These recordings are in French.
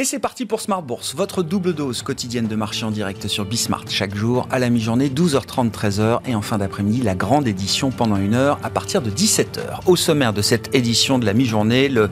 Et c'est parti pour Smart Bourse, votre double dose quotidienne de marché en direct sur Bismart chaque jour à la mi-journée 12h30 13h et en fin d'après-midi la grande édition pendant une heure à partir de 17h. Au sommaire de cette édition de la mi-journée, le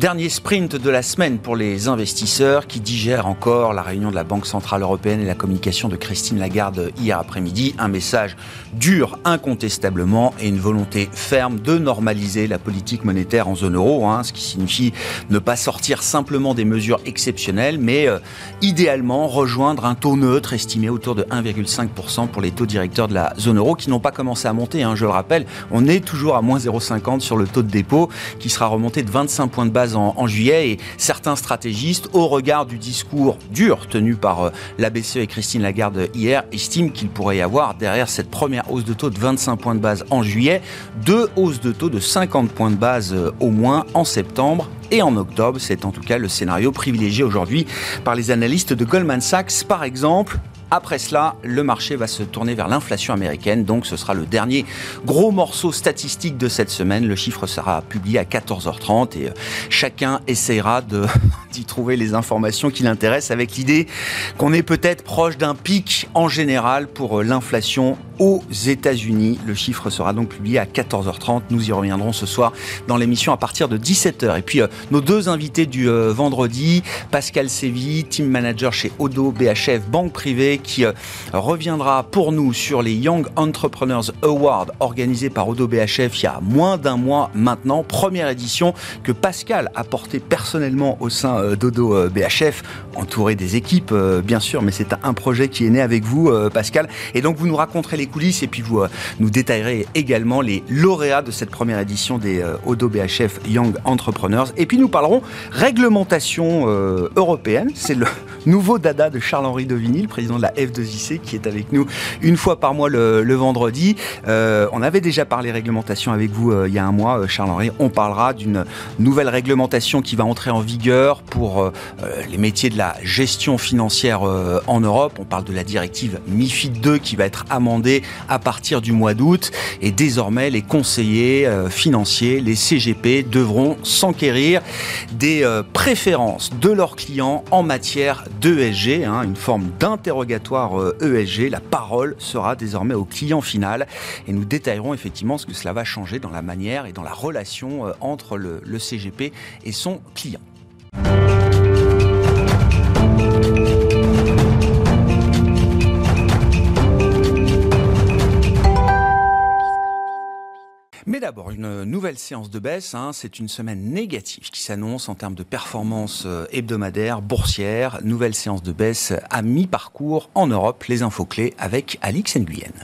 dernier sprint de la semaine pour les investisseurs qui digèrent encore la réunion de la Banque centrale européenne et la communication de Christine Lagarde hier après-midi, un message dur incontestablement et une volonté ferme de normaliser la politique monétaire en zone euro, hein, ce qui signifie ne pas sortir simplement des mesures exceptionnelles mais euh, idéalement rejoindre un taux neutre estimé autour de 1,5% pour les taux directeurs de la zone euro qui n'ont pas commencé à monter. Hein, je le rappelle, on est toujours à moins 0,50 sur le taux de dépôt qui sera remonté de 25 points de base en, juillet et certains stratégistes, au regard du discours dur tenu par euh, la BCE et Christine Lagarde hier, estiment qu'il pourrait y avoir derrière cette première hausse de taux de 25 points de base en juillet, deux hausses de taux de 50 points de base euh, au moins en septembre et en octobre. C'est en tout cas le scénario privilégié aujourd'hui par les analystes de Goldman Sachs, par exemple. Après cela, le marché va se tourner vers l'inflation américaine, donc ce sera le dernier gros morceau statistique de cette semaine. Le chiffre sera publié à 14h30 et euh, chacun essaiera d'y trouver les informations qui l'intéressent avec l'idée qu'on est peut-être proche d'un pic en général pour euh, l'inflation aux États-Unis. Le chiffre sera donc publié à 14h30. Nous y reviendrons ce soir dans l'émission à partir de 17h. Et puis euh, nos deux invités du vendredi, Pascal Sévy, team manager chez Odo BHF Banque Privée, qui euh, reviendra pour nous sur les Young Entrepreneurs Awards organisés par Odo BHF il y a moins d'un mois maintenant. Première édition que Pascal a porté personnellement au sein d'Odo BHF, entouré des équipes bien sûr, mais c'est un projet qui est né avec vous Pascal. Et donc vous nous raconterez les coulisses et puis vous euh, nous détaillerez également les lauréats de cette première édition des euh, Odo BHF Young Entrepreneurs. Et puis nous parlerons réglementation euh, européenne. C'est le nouveau dada de Charles-Henri Devinil, le président de la F2IC, qui est avec nous une fois par mois le, vendredi. on avait déjà parlé réglementation avec vous il y a un mois, Charles-Henri. On parlera d'une nouvelle réglementation qui va entrer en vigueur pour les métiers de la gestion financière en Europe. On parle de la directive MIFID 2 qui va être amendée à partir du mois d'août. Et désormais, les conseillers euh, financiers, les CGP, devront s'enquérir des euh, préférences de leurs clients en matière d'ESG, hein, une forme ESG. Euh, e La parole sera désormais au client final. Et nous détaillerons effectivement ce que cela va changer dans la manière et dans la relation entre le CGP et son client. Mais d'abord, une nouvelle séance de baisse. Hein. C'est une semaine négative qui s'annonce en termes de performance euh, hebdomadaire, boursière. Nouvelle séance de baisse à mi-parcours en Europe. Les infos clés avec Alix Nguyen.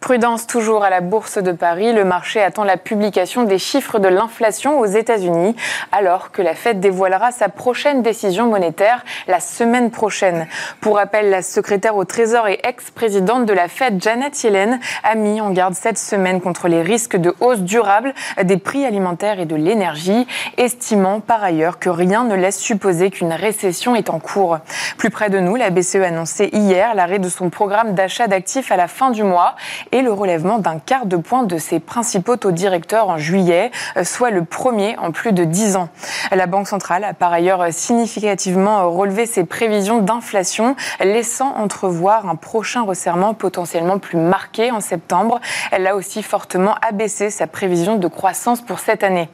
Prudence toujours à la Bourse de Paris. Le marché attend la publication des chiffres de l'inflation aux États-Unis, alors que la Fed dévoilera sa prochaine décision monétaire la semaine prochaine. Pour rappel, la secrétaire au Trésor et ex-présidente de la Fed, Janet Yellen, a mis en garde cette semaine contre les risques de hausse durable des prix alimentaires et de l'énergie, estimant par ailleurs que rien ne laisse supposer qu'une récession est en cours. Plus près de nous, la BCE a annoncé hier l'arrêt de son programme d'achat d'actifs à la fin du mois et le relèvement d'un quart de point de ses principaux taux directeurs en juillet, euh, soit le premier en plus de dix ans. La Banque centrale a par ailleurs significativement relevé ses prévisions d'inflation, laissant entrevoir un prochain resserrement potentiellement plus marqué en septembre. Elle a aussi fortement abaissé sa prévision de croissance pour cette année.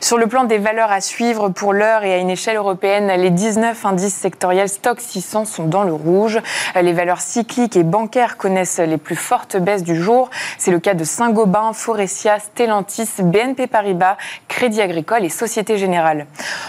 Sur le plan des valeurs à suivre pour l'heure et à une échelle européenne, les 19 indices sectoriels Stock 600 sont dans le rouge. Les valeurs cycliques et bancaires connaissent les plus fortes baisses du c'est le cas de Saint-Gobain, Forestia, Stellantis, BNP Paribas, Crédit Agricole et Société Générale.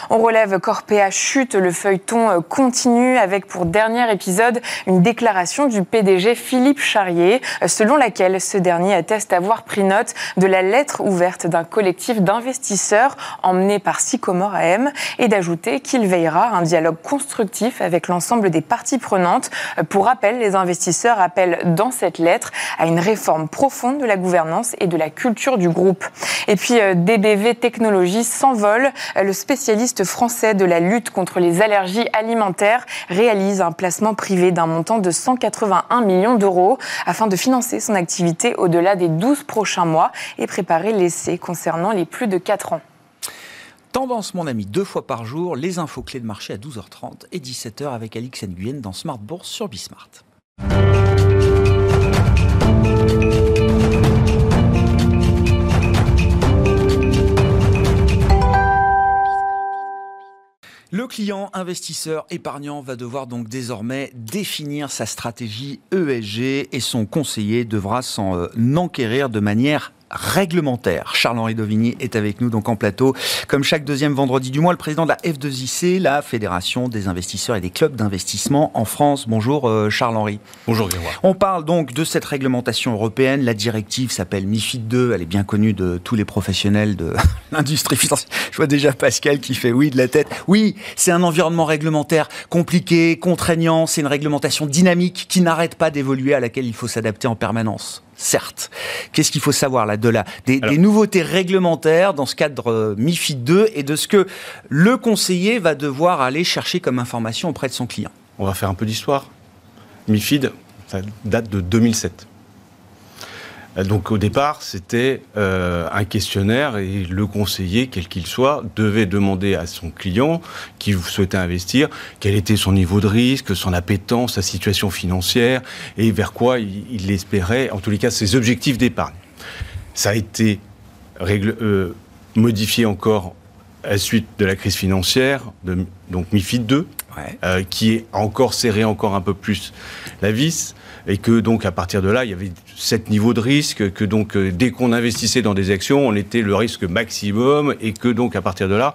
On relève Corpea chute, le feuilleton euh, continue avec pour dernier épisode une déclaration du PDG Philippe Charrier, euh, selon laquelle ce dernier atteste avoir pris note de la lettre ouverte d'un collectif d'investisseurs emmené par Sycomore AM et d'ajouter qu'il veillera à un dialogue constructif avec l'ensemble des parties prenantes. Euh, pour rappel, les investisseurs appellent dans cette lettre à une réforme forme profonde de la gouvernance et de la culture du groupe. Et puis euh, DBV Technologies s'envole. Le spécialiste français de la lutte contre les allergies alimentaires réalise un placement privé d'un montant de 181 millions d'euros afin de financer son activité au-delà des 12 prochains mois et préparer l'essai concernant les plus de 4 ans. Tendance, mon ami, deux fois par jour, les infos clés de marché à 12h30 et 17h avec Alix Nguyen dans Smart Bourse sur Bismart. Le client investisseur épargnant va devoir donc désormais définir sa stratégie ESG et son conseiller devra s'en euh, enquérir de manière réglementaire. Charles-Henri Dovigny est avec nous donc en plateau. Comme chaque deuxième vendredi du mois, le président de la F2IC, la Fédération des investisseurs et des clubs d'investissement en France. Bonjour euh, Charles-Henri. Bonjour Grégoire. On parle donc de cette réglementation européenne. La directive s'appelle MIFID 2. Elle est bien connue de tous les professionnels de l'industrie financière. Je vois déjà Pascal qui fait oui de la tête. Oui, c'est un environnement réglementaire compliqué, contraignant. C'est une réglementation dynamique qui n'arrête pas d'évoluer à laquelle il faut s'adapter en permanence certes. Qu'est-ce qu'il faut savoir là de des, nouveautés réglementaires dans ce cadre euh, MIFID 2 et de ce que le conseiller va devoir aller chercher comme information auprès de son client On va faire un peu d'histoire. MIFID, ça date de 2007. Euh, donc au départ, c'était euh, un questionnaire et le conseiller, quel qu'il soit, devait demander à son client qui souhaitait investir quel était son niveau de risque, son appétence, sa situation financière et vers quoi il, espérait, en tous les cas, ses objectifs d'épargne. Ça a été euh, modifié encore à la suite de la crise financière, de, donc MIFID 2, qui a encore serré encore un peu plus la vis et que donc à partir de là, il y avait sept niveaux de risque, que donc euh, dès qu'on investissait dans des actions, on était le risque maximum, et que donc à partir de là,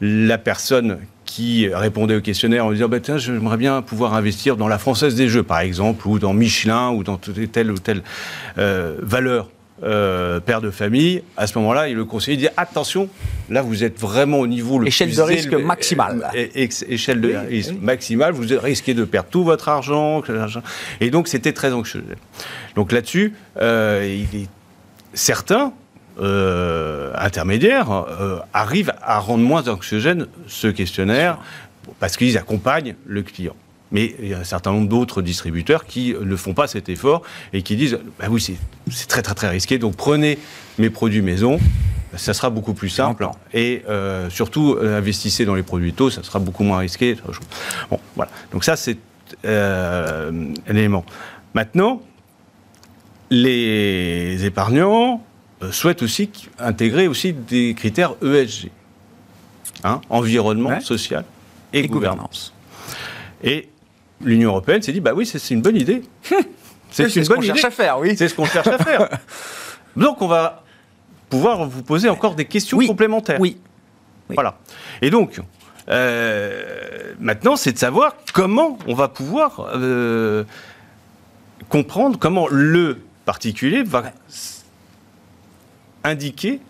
la personne qui répondait au questionnaire en disant bah, tiens, j'aimerais bien pouvoir investir dans la Française des Jeux, par exemple, ou dans Michelin, ou dans telle ou telle euh, valeur euh, père de famille, à ce moment-là, le conseiller dit attention, là vous êtes vraiment au niveau le échelle de risque maximale. échelle de risque maximale, vous risquez de perdre tout votre argent. Et donc c'était très anxieux. Donc là-dessus, euh, certains euh, intermédiaires arrivent à rendre moins anxiogène ce questionnaire parce qu'ils accompagnent le client. Mais il y a un certain nombre d'autres distributeurs qui ne font pas cet effort et qui disent bah oui, c'est très très très risqué, donc prenez mes produits maison, ça sera beaucoup plus simple. Et euh, surtout, euh, investissez dans les produits taux, ça sera beaucoup moins risqué. Bon, voilà. Donc ça, c'est euh, un élément. Maintenant, les épargnants souhaitent aussi intégrer aussi des critères ESG. Hein, environnement, social et, gouvernance. Et l'Union européenne s'est dit bah oui, c'est une bonne idée. c'est ce qu'on cherche à faire, oui. C'est ce qu'on cherche à faire. Donc on va pouvoir vous poser encore des questions complémentaires. Oui. Voilà. Et donc, euh, maintenant, c'est de savoir comment on va pouvoir euh, comprendre comment le particulier va indiquer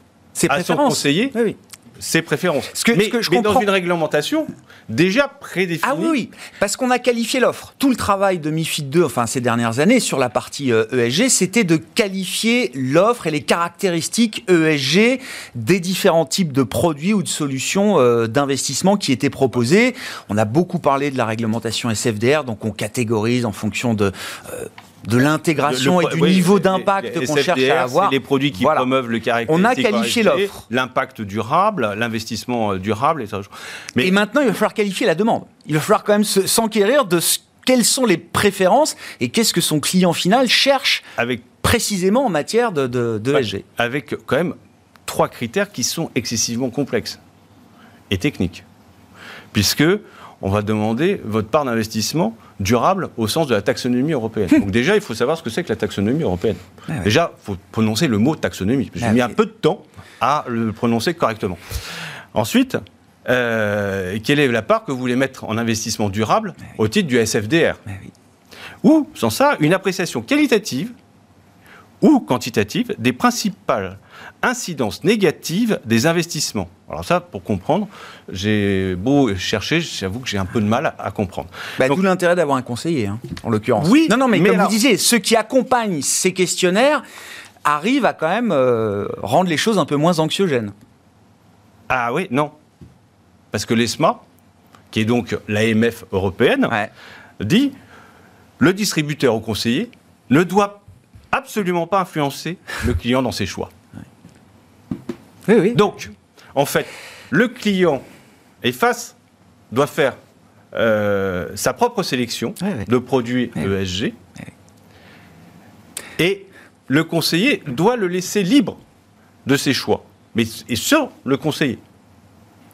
à son conseiller oui, ses préférences. Ce que, mais, ce que dans une réglementation déjà prédéfinie. Ah oui, oui. parce qu'on a qualifié l'offre. Tout le travail de MIFID 2, enfin ces dernières années, sur la partie ESG, euh, e c'était de qualifier l'offre et les caractéristiques ESG des différents types de produits ou de solutions euh, d'investissement qui étaient proposés. On a beaucoup parlé de la réglementation SFDR, donc on catégorise en fonction de... Euh, de l'intégration et du niveau d'impact qu'on cherche à avoir. les produits qui promeuvent le caractère. On a qualifié l'offre. L'impact durable, l'investissement euh, durable. Et, ça. Mais et maintenant, il va falloir qualifier la demande. Il va falloir quand même s'enquérir de ce, quelles sont les préférences et qu'est-ce que son client final cherche avec, précisément en matière de, de, de Avec quand même trois critères qui sont excessivement complexes et techniques. Puisque on va demander votre part d'investissement durable au sens de la taxonomie européenne. Donc déjà, il faut savoir ce que c'est que la taxonomie européenne. Déjà, il faut prononcer le mot taxonomie. J'ai ah mis un peu de temps à le prononcer correctement. Ensuite, euh, quelle est la part que vous voulez mettre en investissement durable au titre du SFDR Ou, sans ça, une appréciation qualitative ou quantitative des principales incidence négative des investissements. Alors ça, pour comprendre, j'ai beau chercher, j'avoue que j'ai un peu de mal à, comprendre. Bah, D'où l'intérêt d'avoir un conseiller, hein, en l'occurrence. Oui, non, non, mais, comme vous disiez, ceux qui accompagnent ces questionnaires arrivent à quand même euh, rendre les choses un peu moins anxiogènes. Ah oui, non. Parce que l'ESMA, qui est donc l'AMF européenne, dit le distributeur au conseiller ne doit absolument pas influencer le client dans ses choix. Donc, en fait, Le client est face, doit faire euh, sa propre sélection de produits. ESG. Et le conseiller doit le laisser libre de ses choix. Mais et sur le conseiller.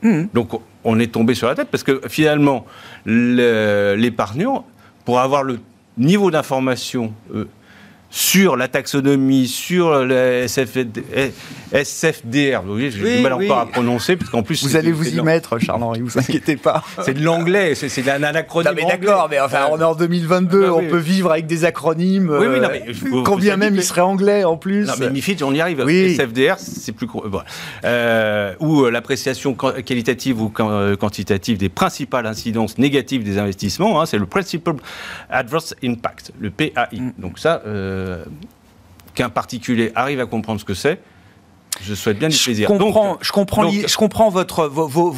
Mhm. Donc on est tombé sur la tête parce que finalement, le- l'épargnant, pour avoir le niveau d'information euh, sur la taxonomie, sur le SFD, SFDR, vous voyez, j'ai Oui, du mal oui. encore à prononcer, parce qu'en plus... Vous allez vous y mettre, Charles-Henri, vous inquiétez pas. C'est de l'anglais, c'est un anacronyme Non mais d'accord, mais enfin on est en 2022, Ah, oui. on peut vivre avec des acronymes. Oui, oui, non, euh, mais vous- quand vous même ils seraient anglais en plus. Non, mais MIFID, on y arrive. Oui. SFDR, c'est plus. gros. Voilà. Euh, ou euh, l'appréciation qualitative ou quan- euh, quantitative des principales incidences négatives des investissements, hein, c'est le Principal Adverse Impact, le PAI. Mm. Donc, ça, euh, qu'un particulier arrive à comprendre ce que c'est, je souhaite bien du plaisir. comprends, Donc, je comprends, donc- l'i- je comprends votre, vos, vos,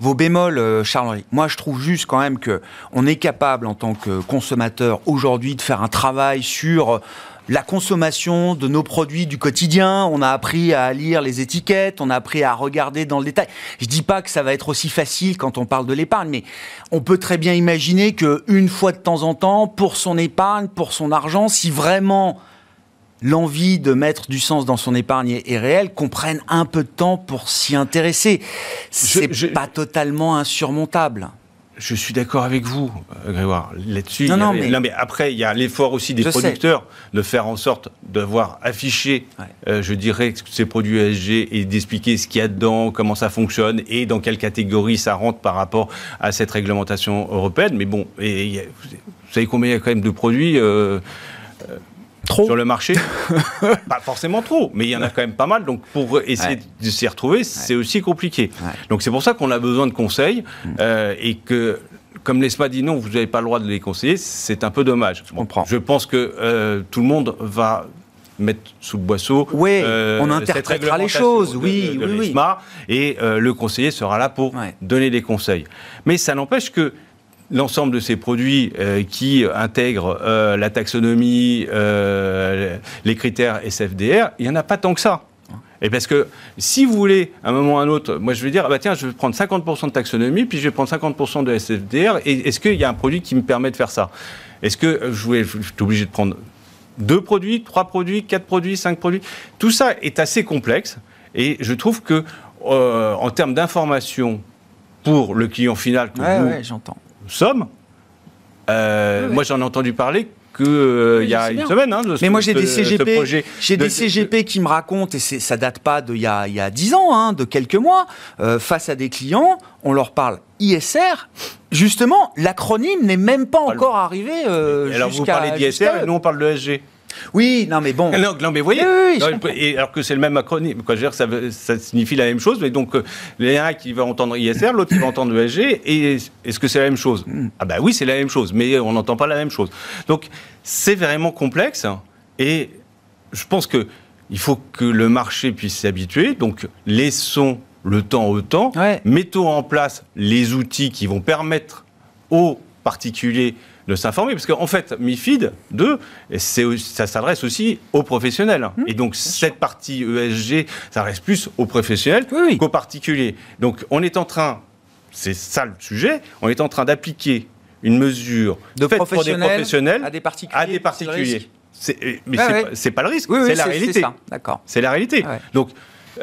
vos, bémols, euh, Charles-Henri. Moi, je trouve juste quand même que on est capable, en tant que consommateur, aujourd'hui, de faire un travail sur euh, la consommation de nos produits du quotidien. On a appris à lire les étiquettes, on a appris à regarder dans le détail. Je dis pas que ça va être aussi facile quand on parle de l'épargne, mais on peut très bien imaginer que une fois de temps en temps, pour son épargne, pour son argent, si vraiment l'envie de mettre du sens dans son épargne est, réelle, qu'on prenne un peu de temps pour s'y intéresser. C'est je- pas totalement insurmontable. Je suis d'accord avec vous, euh, Grégoire, là-dessus. Non, y a- non, mais- après, il y a l'effort aussi des Je sais. producteurs de faire en sorte d'avoir affiché, Ouais. euh, je dirais, ces produits ESG et d'expliquer ce qu'il y a dedans, comment ça fonctionne et dans quelle catégorie ça rentre par rapport à cette réglementation européenne. Mais bon, et vous savez combien il y a quand même de produits euh, Trop. sur le marché Pas forcément trop, mais il y en a quand même pas mal. Donc pour essayer Ouais. de s'y retrouver, c'est aussi compliqué. Ouais. Donc c'est pour ça qu'on a besoin de conseils euh, et que. Comme l'ESMA dit non, vous n'avez pas le droit de les conseiller, c'est un peu dommage. Je comprends. Je pense que euh, tout le monde va mettre sous le boisseau. Oui, euh, on cette interprétera les choses, de- oui, de, de oui, oui. l'ESMA, et euh, le conseiller sera là pour Ouais. donner des conseils. Mais ça n'empêche que l'ensemble de ces produits euh, qui intègrent euh, la taxonomie, euh, les critères SFDR, il n'y en a pas tant que ça. Et parce que si vous voulez, à un moment ou à un autre, moi je vais dire, ah bah tiens, je vais prendre 50% de taxonomie, puis je vais prendre 50% de SFDR, et est-ce qu'il y a un produit qui me permet de faire ça? Est-ce que je, vais, je suis obligé de prendre deux produits, trois produits, quatre produits, cinq produits? Tout ça est assez complexe, et je trouve que en termes d'information pour le client final que Ouais, vous ouais. Sommes, euh, moi j'en ai entendu parler que euh, y a une bien. semaine. hein, de ce- Mais moi j'ai des CGP, projet j'ai de- des CGP qui me racontent et c'est- ça date pas d'il y a il y a dix ans, hein, de quelques mois, euh, face à des clients, on leur parle ISR. Justement, l'acronyme n'est même pas encore arrivé. euh, alors vous parlez d'ISR et nous on parle de SG. Oui, non mais bon. Non, non, mais vous voyez, Oui, oui, Non, et alors que c'est le même acronyme, quoi, je veux dire, ça, signifie la même chose, mais donc euh, il y en a un qui va entendre ISR, l'autre qui va entendre ESG, et est-ce que c'est la même chose? Hmm. Ah bah oui, c'est la même chose, mais on n'entend pas la même chose. Donc c'est vraiment complexe, et je pense que il faut que le marché puisse s'habituer, donc laissons le temps au temps, Ouais. mettons en place les outils qui vont permettre aux particuliers de s'informer. Parce qu'en fait, MIFID 2, c'est aussi- ça s'adresse aussi aux professionnels. Mmh, Et donc, cette partie ESG, ça reste plus aux professionnels Oui, oui. qu'aux particuliers. Donc, on est en train, c'est ça le sujet, on est en train d'appliquer une mesure De faite pour des professionnels à des particuliers, à des particuliers. C'est- Mais Ouais, c'est ouais. pas- le risque, Oui, oui, c'est la réalité. ça. D'accord. C'est la réalité. Donc,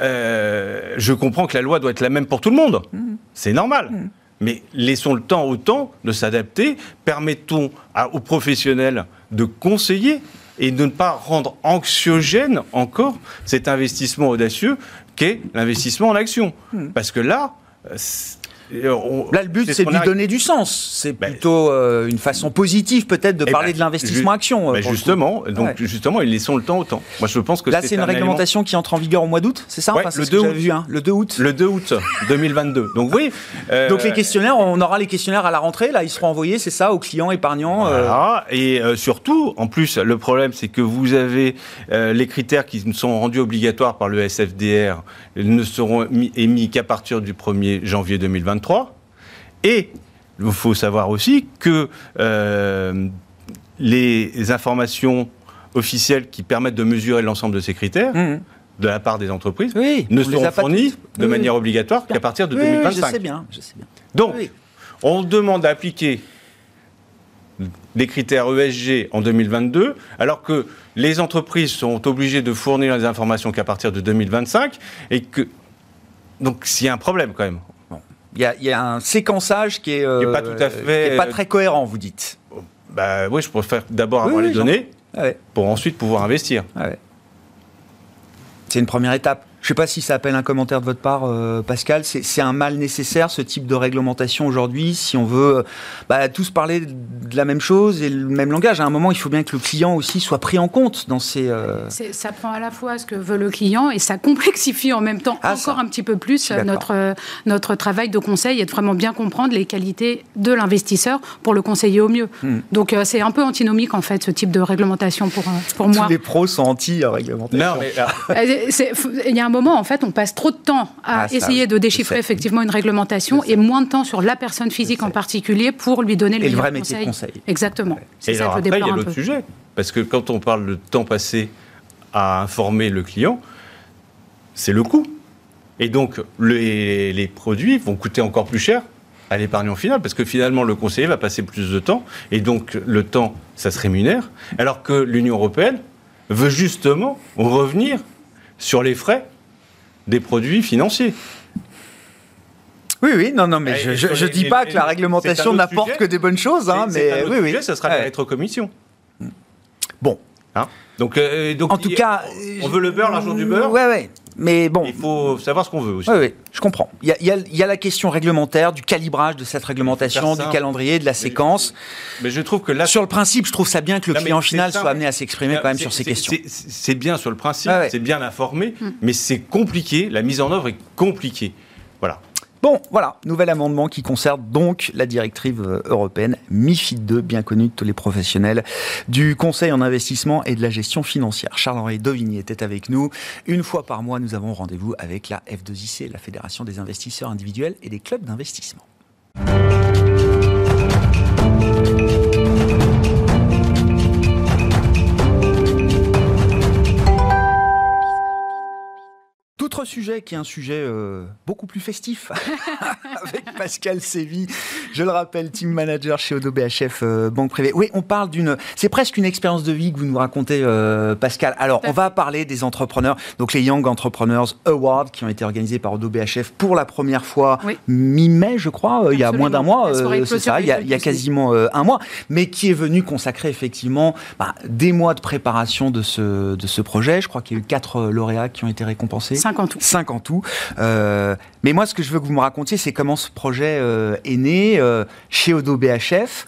euh, je comprends que la loi doit être la même pour tout le monde. Mmh. C'est normal. Mais laissons le temps au temps de s'adapter. Permettons à- aux professionnels de conseiller et de ne pas rendre anxiogène encore cet investissement audacieux qu'est l'investissement en action. Parce que là, euh, c'est- on- Là, le but, ce c'est de lui donner du sens. C'est Ben, plutôt euh, une façon positive, peut-être, de Eh parler ben, de l'investissement ju- action. euh, ben justement, donc Ouais. justement, et laissons le temps au temps. Moi, je pense que Là, c'est une un élément- réglementation qui entre en vigueur au mois d'août, c'est ça? Ouais, Enfin, le ce que 2 j'avais août. vu, hein, le 2 août. Le 2 août 2022. Donc, oui. euh, Donc les questionnaires, on aura les questionnaires à la rentrée, là, ils seront envoyés, c'est ça, aux clients épargnants. euh, Voilà. Et euh, surtout, en plus, le problème, c'est que vous avez euh, les critères qui sont rendus obligatoires par le SFDR ne seront mis- émis qu'à partir du 1er janvier 2023. Et il faut savoir aussi que euh, les informations officielles qui permettent de mesurer l'ensemble de ces critères hum, de la part des entreprises ne seront fournis de manière obligatoire qu'à partir de 2025. Je sais bien, je sais bien. Donc, on demande d'appliquer des critères ESG en 2022, alors que les entreprises sont obligées de fournir les informations qu'à partir de 2025, et que donc s'il y a un problème quand même. Il y, a, un séquençage qui est, pas tout à fait, pas très cohérent, vous dites. Bah oui, je préfère d'abord avoir les données ah pour ensuite pouvoir investir. Ah C'est une première étape. Je ne sais pas si ça appelle un commentaire de votre part, euh, Pascal. C'est un mal nécessaire, ce type de réglementation aujourd'hui, si on veut euh, bah, tous parler de la même chose et le même langage. À un moment, il faut bien que le client aussi soit pris en compte dans ces... Euh, ça prend à la fois ce que veut le client et ça complexifie en même temps ah, encore un petit peu plus notre, notre travail de conseil et de vraiment bien comprendre les qualités de l'investisseur pour le conseiller au mieux. Hmm. Donc c'est un peu antinomique en fait, ce type de réglementation pour, pour moi. Tous les pros sont anti-réglementation. Non, mais... il y a un moment, en fait, on passe trop de temps à ah, essayer de déchiffrer effectivement une réglementation et moins de temps sur la personne physique en particulier pour lui donner le, et le vrai métier de conseil. Exactement. C'est ça après, il y a l'autre sujet. Parce que quand on parle de temps passé à informer le client, c'est le coût. Et donc, les, les produits vont coûter encore plus cher à l'épargnant final, parce que finalement, le conseiller va passer plus de temps, et donc le temps, ça se rémunère, alors que l'Union européenne veut justement revenir sur les frais des produits financiers. Oui, oui, non, non, mais je ne dis pas que la réglementation n'apporte que des bonnes choses, hein, mais oui, oui. ça sera la rétrocommission. Bon. Hein? Donc, euh, donc, en tout cas, on veut le beurre, l'argent du beurre. Oui, oui. Mais bon. Il faut savoir ce qu'on veut aussi. Oui, oui, je comprends. Il y, a, la question réglementaire, du calibrage de cette réglementation, du calendrier, de la séquence. Mais je trouve que là. Sur le principe, je trouve ça bien que le client final soit amené à s'exprimer quand même sur ces questions. C'est bien sur le principe, c'est bien informé, mm. mais c'est compliqué, la mise en œuvre est compliquée. Voilà. Bon, voilà, nouvel amendement qui concerne donc la directive euh, européenne MIFID 2, bien connue de tous les professionnels du conseil en investissement et de la gestion financière. Charles-Henri Dovigny était avec nous. Une fois par mois, nous avons rendez-vous avec la F2IC, la Fédération des investisseurs individuels et des clubs d'investissement. Autre sujet qui est un sujet euh, beaucoup plus festif avec Pascal Sévy, je le rappelle, team manager chez Odo BHF euh, Banque Privée. Oui, on parle d'une, c'est presque une expérience de vie que vous nous racontez, euh, Pascal. Alors, on va parler des entrepreneurs, donc les Young Entrepreneurs Awards qui ont été organisés par Odo BHF pour la première fois mi-mai, je crois, il y a moins d'un mois, c'est ça, il y a, quasiment un mois, mais qui est venu consacrer effectivement bah, des mois de préparation de ce de ce projet. Je crois qu'il y a eu quatre lauréats qui ont été récompensés. 5 en tout. Euh, mais moi, ce que je veux que vous me racontiez, c'est comment ce projet euh, est né euh, chez Odo BHF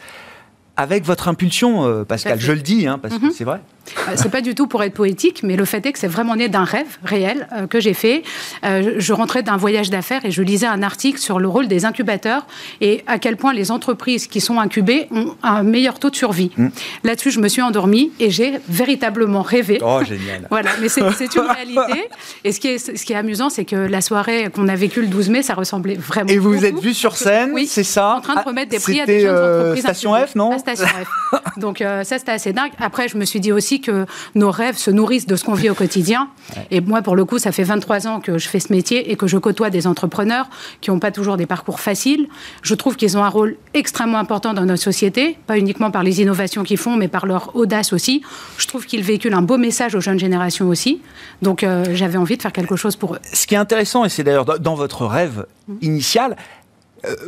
avec votre impulsion, Pascal. Je le dis, hein, parce que mhm. c'est vrai. Euh, c'est pas du tout pour être poétique, mais le fait est que c'est vraiment né d'un rêve réel euh, que j'ai fait. Euh, je rentrais d'un voyage d'affaires et je lisais un article sur le rôle des incubateurs et à quel point les entreprises qui sont incubées ont un meilleur taux de survie. Hmm. Là-dessus, je me suis endormie et j'ai véritablement rêvé. Oh, génial. voilà, mais c'est une réalité. Et ce qui est, ce qui est amusant, c'est que la soirée qu'on a vécue le 12 mai, ça ressemblait vraiment. Et vous vous êtes vu sur scène, oui, c'est ça? En train de remettre des prix à des jeunes entreprises. Station F, non? Station F. Donc ça, c'était assez dingue. Après, je me suis dit aussi que nos rêves se nourrissent de ce qu'on vit au quotidien. Et moi, pour le coup, ça fait 23 ans que je fais ce métier et que je côtoie des entrepreneurs qui n'ont pas toujours des parcours faciles. Je trouve qu'ils ont un rôle extrêmement important dans notre société, pas uniquement par les innovations qu'ils font, mais par leur audace aussi. Je trouve qu'ils véhiculent un beau message aux jeunes générations aussi. Donc, euh, j'avais envie de faire quelque chose pour eux. Ce qui est intéressant, et c'est d'ailleurs dans votre rêve mmh. initial, euh,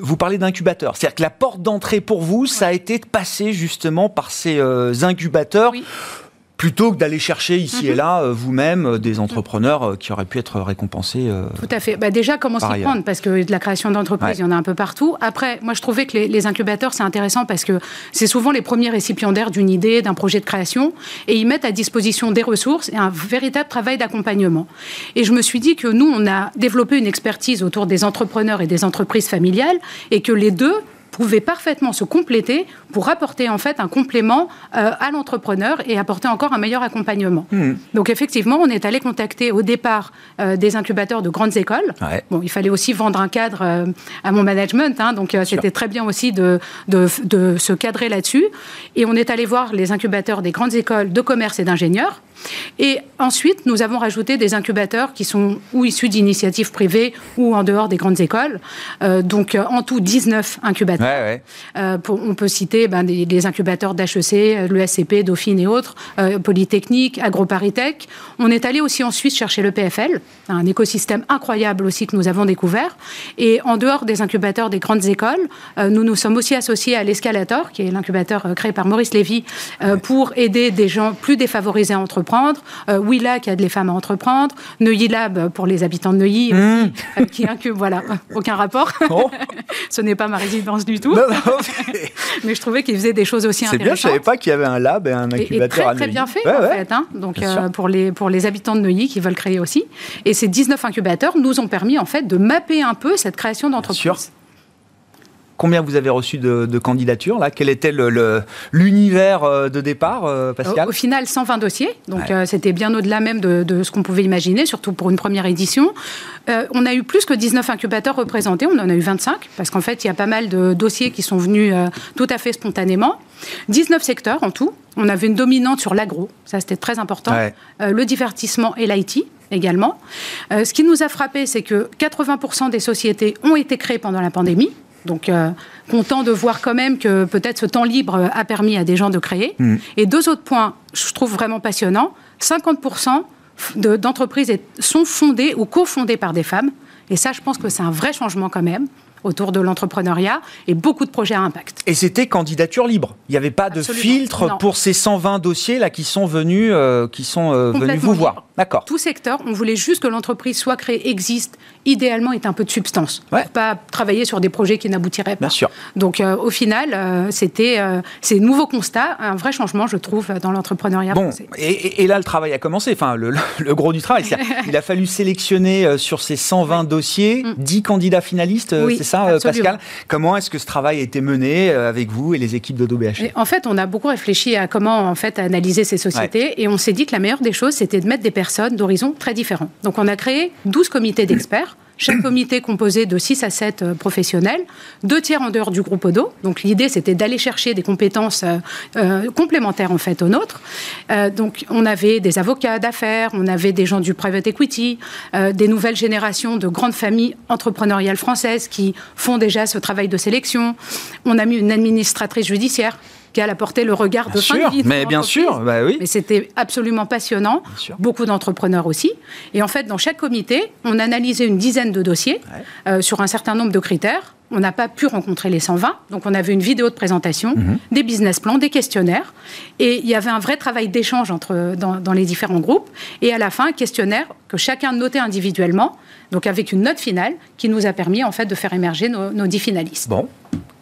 vous parlez d'incubateurs. C'est-à-dire que la porte d'entrée pour vous, ça a été de passer justement par ces euh, incubateurs plutôt que d'aller chercher ici et mhm. là euh, vous-même euh, des entrepreneurs euh, qui auraient pu être récompensés. Tout à fait. Bah déjà, comment s'y prendre? Parce que de la création d'entreprises, il y en a un peu partout. Après, moi, je trouvais que les, incubateurs, c'est intéressant parce que c'est souvent les premiers récipiendaires d'une idée, d'un projet de création, et ils mettent à disposition des ressources et un véritable travail d'accompagnement. Et je me suis dit que nous, on a développé une expertise autour des entrepreneurs et des entreprises familiales, et que les deux pouvaient parfaitement se compléter pour apporter en fait un complément euh, à l'entrepreneur et apporter encore un meilleur accompagnement. Hmm. Donc effectivement, on est allé contacter au départ euh, des incubateurs de grandes écoles. Bon, il fallait aussi vendre un cadre euh, à mon management, hein, donc c'était très bien aussi de, de, se cadrer là-dessus. Et on est allé voir les incubateurs des grandes écoles de commerce et d'ingénieurs. Et ensuite, nous avons rajouté des incubateurs qui sont ou issus d'initiatives privées ou en dehors des grandes écoles. Euh, donc, euh, en tout, 19 incubateurs. Euh, on peut citer ben, des, incubateurs d'HEC, l'ESCP, Dauphine et autres, Polytechnique, AgroParisTech. On est allé aussi en Suisse chercher le PFL, un écosystème incroyable aussi que nous avons découvert. Et en dehors des incubateurs des grandes écoles, nous nous sommes aussi associés à l'Escalator, qui est l'incubateur créé par Maurice Lévy, pour aider des gens plus défavorisés à entreprendre. Willa, qui aide les femmes à entreprendre. Neuilly Lab, pour les habitants de Neuilly, mmh. qui incube, voilà, aucun rapport. Oh. Ce n'est pas ma résidence du tout. mais... je trouvais qu'il faisait des choses aussi intéressantes. C'est bien, je ne savais pas qu'il y avait un lab et un incubateur et, très, très bien fait, en fait. Hein. Donc, euh, pour, les, pour les habitants de Neuilly qui veulent créer aussi. Et ces 19 incubateurs nous ont permis, en fait, de mapper un peu cette création d'entreprise. Combien vous avez reçu de, candidatures là? Quel était l'univers euh, de départ, euh, Pascal? Au final, 120 dossiers. Donc euh, c'était bien au-delà même de, ce qu'on pouvait imaginer, surtout pour une première édition. on a eu plus que 19 incubateurs représentés. On en a eu 25 parce qu'en fait, il y a pas mal de dossiers qui sont venus tout à fait spontanément. 19 secteurs en tout. On avait une dominante sur l'agro, ça c'était très important, le divertissement et l'IT également. ce qui nous a frappé, c'est que 80% des sociétés ont été créées pendant la pandémie. Donc, euh, content de voir quand même que peut-être ce temps libre a permis à des gens de créer. Mm. Et deux autres points, je trouve vraiment passionnants. 50% d'entreprises sont fondées ou cofondées par des femmes. Et ça, je pense que c'est un vrai changement quand même autour de l'entrepreneuriat et beaucoup de projets à impact. Et c'était candidature libre. Il n'y avait pas de filtre pour ces 120 dossiers là qui sont venus, euh, qui sont euh, venus vous voir. D'accord. Tout secteur, on voulait juste que l'entreprise soit créée, existe, idéalement est un peu de substance. Pas travailler sur des projets qui n'aboutiraient pas. Bien sûr. Donc euh, au final, c'était c'est nouveau constat, un vrai changement, je trouve, dans l'entrepreneuriat bon, Et, là, le travail a commencé. Enfin, le, gros du travail, il a fallu sélectionner sur ces 120 dossiers 10 mm. candidats finalistes. c'est ça euh, Pascal. Comment est-ce que ce travail a été mené euh, avec vous et les équipes de d'OBH En fait, on a beaucoup réfléchi à comment en fait analyser ces sociétés et on s'est dit que la meilleure des choses, c'était de mettre des personnes d'horizons très différents. Donc, on a créé 12 comités d'experts chaque comité composé de 6 à 7 euh, professionnels, deux tiers en dehors du groupe Odo. Donc l'idée, c'était d'aller chercher des compétences euh, euh, complémentaires en fait aux nôtres. donc on avait des avocats d'affaires, on avait des gens du private equity, des nouvelles générations de grandes familles entrepreneuriales françaises qui font déjà ce travail de sélection. On a mis une administratrice judiciaire qu'elle apportait le regard de fin de vie. mais bien sûr, bah oui. Mais c'était absolument passionnant. Beaucoup d'entrepreneurs aussi. Et en fait, dans chaque comité, on analysait une dizaine de dossiers euh, sur un certain nombre de critères. On n'a pas pu rencontrer les 120, donc on avait une vidéo de présentation, mhm. des business plans, des questionnaires, et il y avait un vrai travail d'échange entre dans, les différents groupes. Et à la fin, un questionnaire que chacun notait individuellement, donc avec une note finale, qui nous a permis en fait de faire émerger nos, nos dix finalistes. Bon,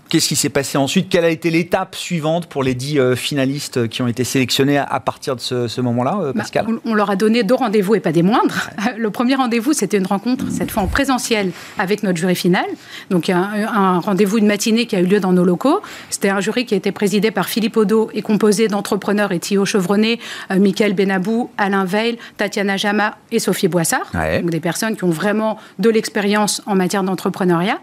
Qu'est-ce qui s'est passé ensuite? Quelle a été l'étape suivante pour les dix euh, finalistes qui ont été sélectionnés à, partir de ce, moment-là, euh, bah, Pascal? on, leur a donné deux rendez-vous et pas des moindres. Le premier rendez-vous, c'était une rencontre, cette fois en présentiel, avec notre jury final. Donc un, un rendez-vous une matinée qui a eu lieu dans nos locaux. C'était un jury qui a été présidé par Philippe Odo et composé d'entrepreneurs et Thio chevronnés, euh, Michael Benabou, Alain Veil, Tatiana Jama et Sophie Boissard. Donc des personnes qui ont vraiment de l'expérience en matière d'entrepreneuriat.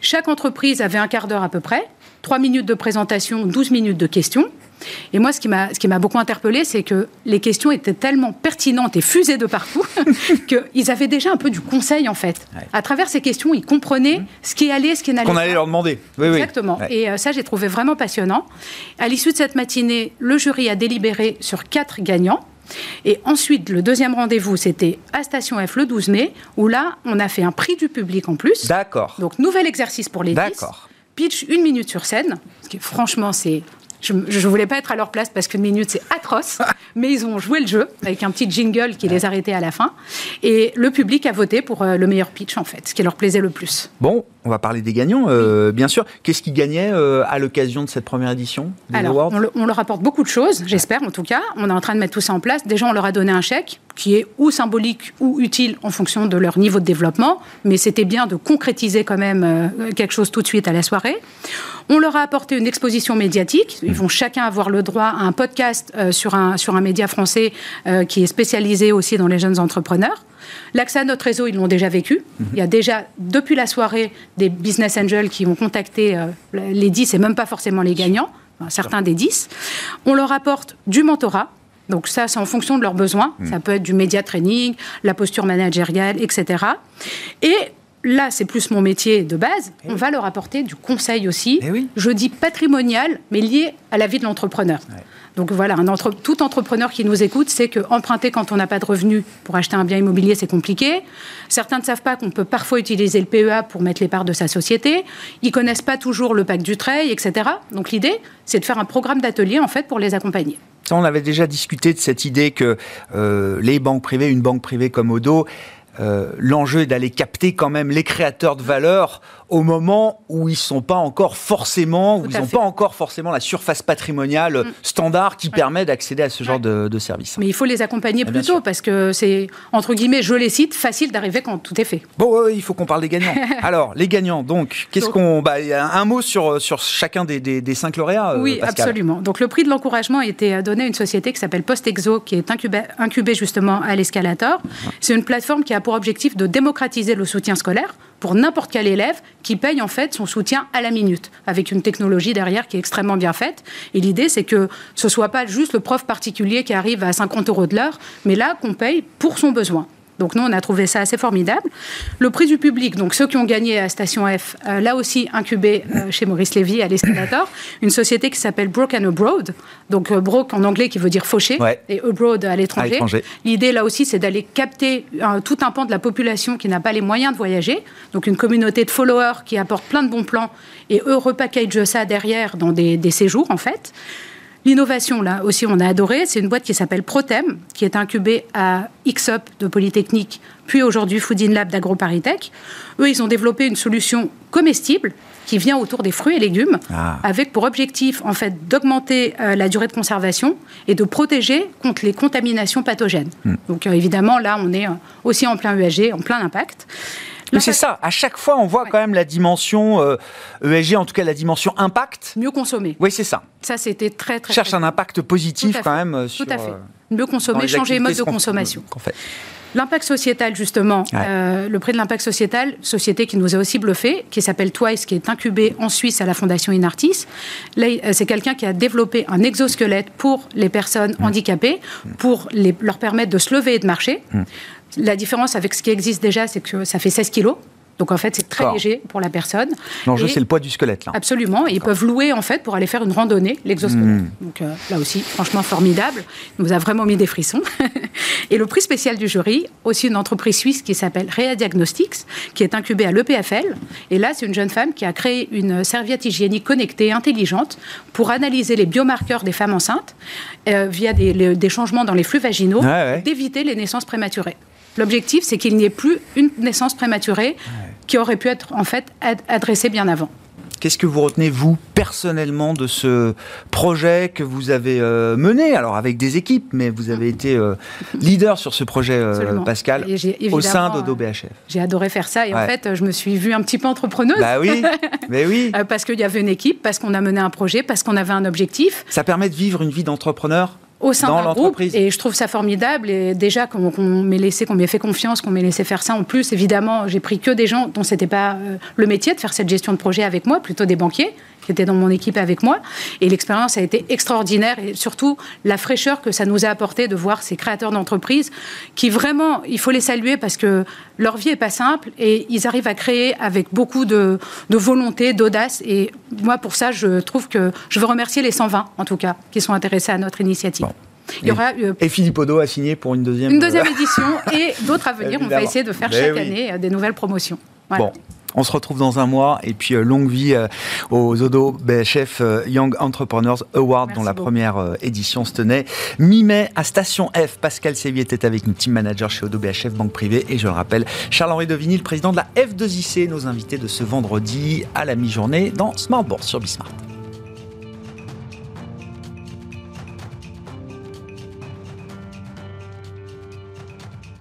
Chaque entreprise avait un quart d'heure à peu près, 3 minutes de présentation, 12 minutes de questions. Et moi, ce qui m'a beaucoup interpellé, c'est que les questions étaient tellement pertinentes et fusées de partout qu'ils avaient déjà un peu du conseil, en fait. À travers ces questions, ils comprenaient mmh. ce qui allait, ce qui n'allait pas. Qu'on allait leur demander. Oui, Exactement. Et euh, ça, j'ai trouvé vraiment passionnant. À l'issue de cette matinée, le jury a délibéré sur quatre gagnants. Et ensuite, le deuxième rendez-vous, c'était à Station F le 12 mai, où là, on a fait un prix du public en plus. D'accord. Donc, nouvel exercice pour les 10. D'accord. Pitch une minute sur scène. franchement, c'est je ne voulais pas être à leur place parce qu'une minute, c'est atroce. mais ils ont joué le jeu avec un petit jingle qui les arrêtait à la fin. Et le public a voté pour euh, le meilleur pitch, en fait, ce qui leur plaisait le plus. Bon, on va parler des gagnants, euh, bien sûr. Qu'est-ce qui gagnait euh, à l'occasion de cette première édition Alors, on, leur apporte beaucoup de choses, j'espère en tout cas. On est en train de mettre tout ça en place. Déjà, on leur a donné un chèque qui est ou symbolique ou utile en fonction de leur niveau de développement. Mais c'était bien de concrétiser quand même quelque chose tout de suite à la soirée. On leur a apporté une exposition médiatique. Ils vont chacun avoir le droit à un podcast euh, sur, un, sur un média français euh, qui est spécialisé aussi dans les jeunes entrepreneurs. L'accès à notre réseau, ils l'ont déjà vécu. Mhm. Il y a déjà, depuis la soirée, des business angels qui ont contacté euh, les 10 et même pas forcément les gagnants, certains des 10. On leur apporte du mentorat, Donc ça, c'est en fonction de leurs besoins. Hmm. Ça peut être du média training, la posture managériale, etc. Et là, c'est plus mon métier de base. Eh on va leur apporter du conseil aussi. Eh Je dis patrimonial, mais lié à la vie de l'entrepreneur. Donc voilà, un tout entrepreneur qui nous écoute sait que emprunter quand on n'a pas de revenus pour acheter un bien immobilier, c'est compliqué. Certains ne savent pas qu'on peut parfois utiliser le PEA pour mettre les parts de sa société. Ils connaissent pas toujours le pacte du trait, etc. Donc l'idée, c'est de faire un programme d'atelier en fait pour les accompagner. on avait déjà discuté de cette idée que euh, les banques privées, une banque privée comme Odo, l'enjeu est d'aller capter quand même les créateurs de valeur au moment où ils sont pas encore forcément, où ils n'ont pas encore forcément la surface patrimoniale mm. standard qui permet d'accéder à ce genre de, de services. Mais il faut les accompagner ah, plus tôt parce que c'est entre guillemets, je les cite, facile d'arriver quand tout est fait. Bon, il faut qu'on parle des gagnants. Alors, les gagnants, donc, qu'est-ce qu'on, bah, un mot sur sur chacun des, des, cinq lauréats. Euh, oui, absolument. Donc, le prix de l'encouragement a été donné à une société qui s'appelle Postexo, qui est incubée, incubée justement à l'escalator. C'est une plateforme qui a pour objectif de démocratiser le soutien scolaire pour n'importe quel élève qui paye en fait son soutien à la minute, avec une technologie derrière qui est extrêmement bien faite. Et l'idée, c'est que ce soit pas juste le prof particulier qui arrive à 50 euros de l'heure, mais là qu'on paye pour son besoin. Donc nous, on a trouvé ça assez formidable. Le prix du public, donc ceux qui ont gagné à Station F, euh, là aussi incubé euh, chez Maurice Lévy à l'Escalator, une société qui s'appelle Broken Abroad, donc euh, broke en anglais qui veut dire fauché, et abroad à l'étranger. L'idée là aussi, c'est d'aller capter tout un pan de la population qui n'a pas les moyens de voyager, donc une communauté de followers qui apportent plein de bons plans, et eux repackagent ça derrière dans des, des séjours en fait. L'innovation, là aussi, on a adoré. C'est une boîte qui s'appelle Protem, qui est incubée à XUP de Polytechnique, puis aujourd'hui Foodin Lab d'AgroParisTech. Eux, ils ont développé une solution comestible qui vient autour des fruits et légumes, ah. avec pour objectif, en fait, d'augmenter euh, la durée de conservation et de protéger contre les contaminations pathogènes. Hmm. Donc, euh, évidemment, là, on est euh, aussi en plein USG, en plein impact. Mais c'est ça, à chaque fois, on voit quand même la dimension ESG, euh, e en tout cas la dimension impact. Mieux consommer. Oui, c'est ça. Ça, c'était très, très. Cherche un impact positif quand même euh, sur. Tout à fait. Mieux consommer, changer les modes de consommation. Fait. L'impact sociétal, justement, euh, le prix de l'impact sociétal, société qui nous a aussi bluffé, qui s'appelle Twice, qui est incubée en Suisse à la Fondation Inartis. Là, c'est quelqu'un qui a développé un exosquelette pour les personnes mmh. handicapées, pour les, leur permettre de se lever et de marcher. La différence avec ce qui existe déjà, c'est que ça fait 16 kilos. Donc en fait, c'est très léger pour la personne. L'enjeu, c'est le poids du squelette. Là. Absolument. Et ils peuvent louer en fait pour aller faire une randonnée, l'exosquelette. Hmm. Donc euh, là aussi, franchement formidable. Il nous a vraiment mis des frissons. et le prix spécial du jury, aussi une entreprise suisse qui s'appelle Rea Diagnostics, qui est incubée à l'EPFL. Et là, c'est une jeune femme qui a créé une serviette hygiénique connectée, intelligente, pour analyser les biomarqueurs des femmes enceintes euh, via des, changements dans les flux vaginaux, d'éviter les naissances prématurées. L'objectif, c'est qu'il n'y ait plus une naissance prématurée qui aurait pu être en fait adressée bien avant. Qu'est-ce que vous retenez, vous, personnellement, de ce projet que vous avez euh, mené? Alors, avec des équipes, mais vous avez été euh, leader sur ce projet, euh, Pascal, au sein d'Odo BHF. J'ai adoré faire ça. Et en fait, je me suis vue un petit peu entrepreneuse. Bah oui, mais oui. parce qu'il y avait une équipe, parce qu'on a mené un projet, parce qu'on avait un objectif. Ça permet de vivre une vie d'entrepreneur au sein d'un groupe. Et je trouve ça formidable. Et déjà, qu'on m'ait laissé, qu'on m'ait fait confiance, qu'on m'ait laissé faire ça. En plus, évidemment, j'ai pris que des gens dont c'était pas euh, le métier de faire cette gestion de projet avec moi, plutôt des banquiers qui étaient dans mon équipe avec moi. Et l'expérience a été extraordinaire et surtout la fraîcheur que ça nous a apporté de voir ces créateurs d'entreprises qui vraiment, il faut les saluer parce que leur vie est pas simple et ils arrivent à créer avec beaucoup de, volonté, d'audace. Et moi, pour ça, je trouve que je veux remercier les 120, en tout cas, qui sont intéressés à notre initiative. Il y aura, euh, et Philippe Odo a signé pour une deuxième, une deuxième édition et d'autres à venir. On va essayer de faire chaque année euh, des nouvelles promotions. Bon, on se retrouve dans un mois et puis euh, longue vie euh, aux Odo BHF euh, Young Entrepreneurs Award dont la première édition se tenait mi-mai à Station F. Pascal Sévier était avec nous, team manager chez Odo BHF Banque Privée et je le rappelle, Charles-Henri Devigny, le président de la F2IC, nos invités de ce vendredi à la mi-journée dans Smart Bourse sur Bismart.